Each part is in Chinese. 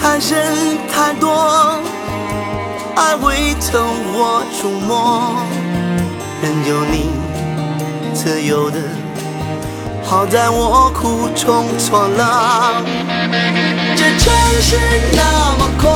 太深太多，爱未曾我触摸，任由你自由的，好在我苦中作乐。这城市那么空，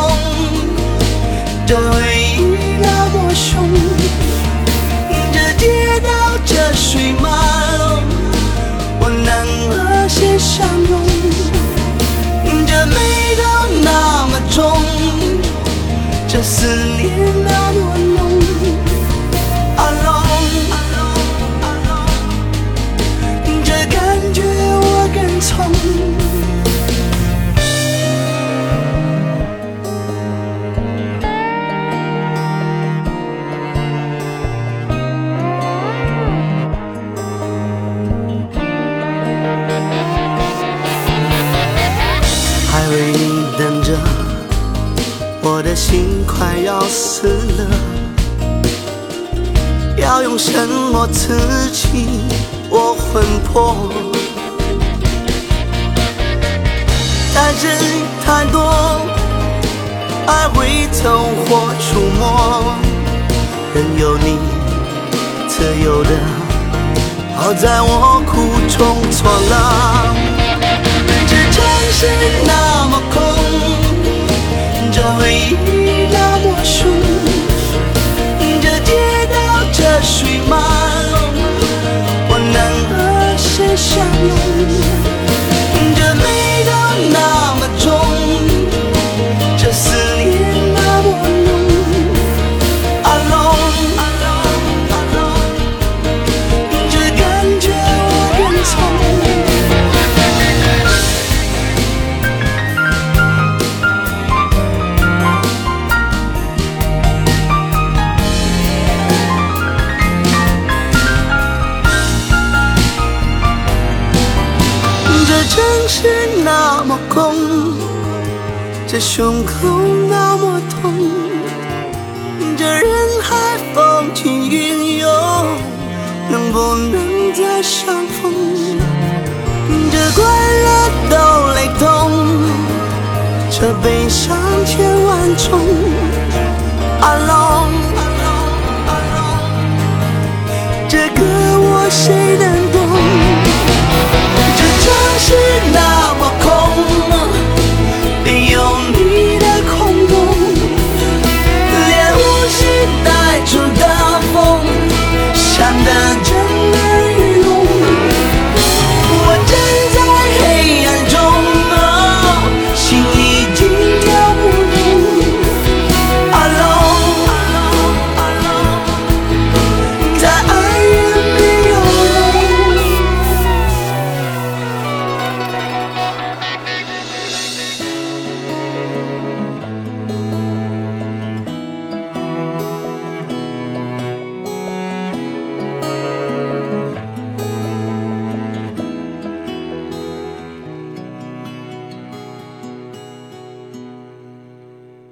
为你等着，我的心快要死了，要用什么刺激我魂魄？太深太多，爱会走火出没，任由你自由的，好在我苦中作乐。这城市那城市那么空，这胸口那么痛，这人海风起云涌，能不能再相逢？这快乐都雷同，这悲伤千万种。Alone，这歌我谁能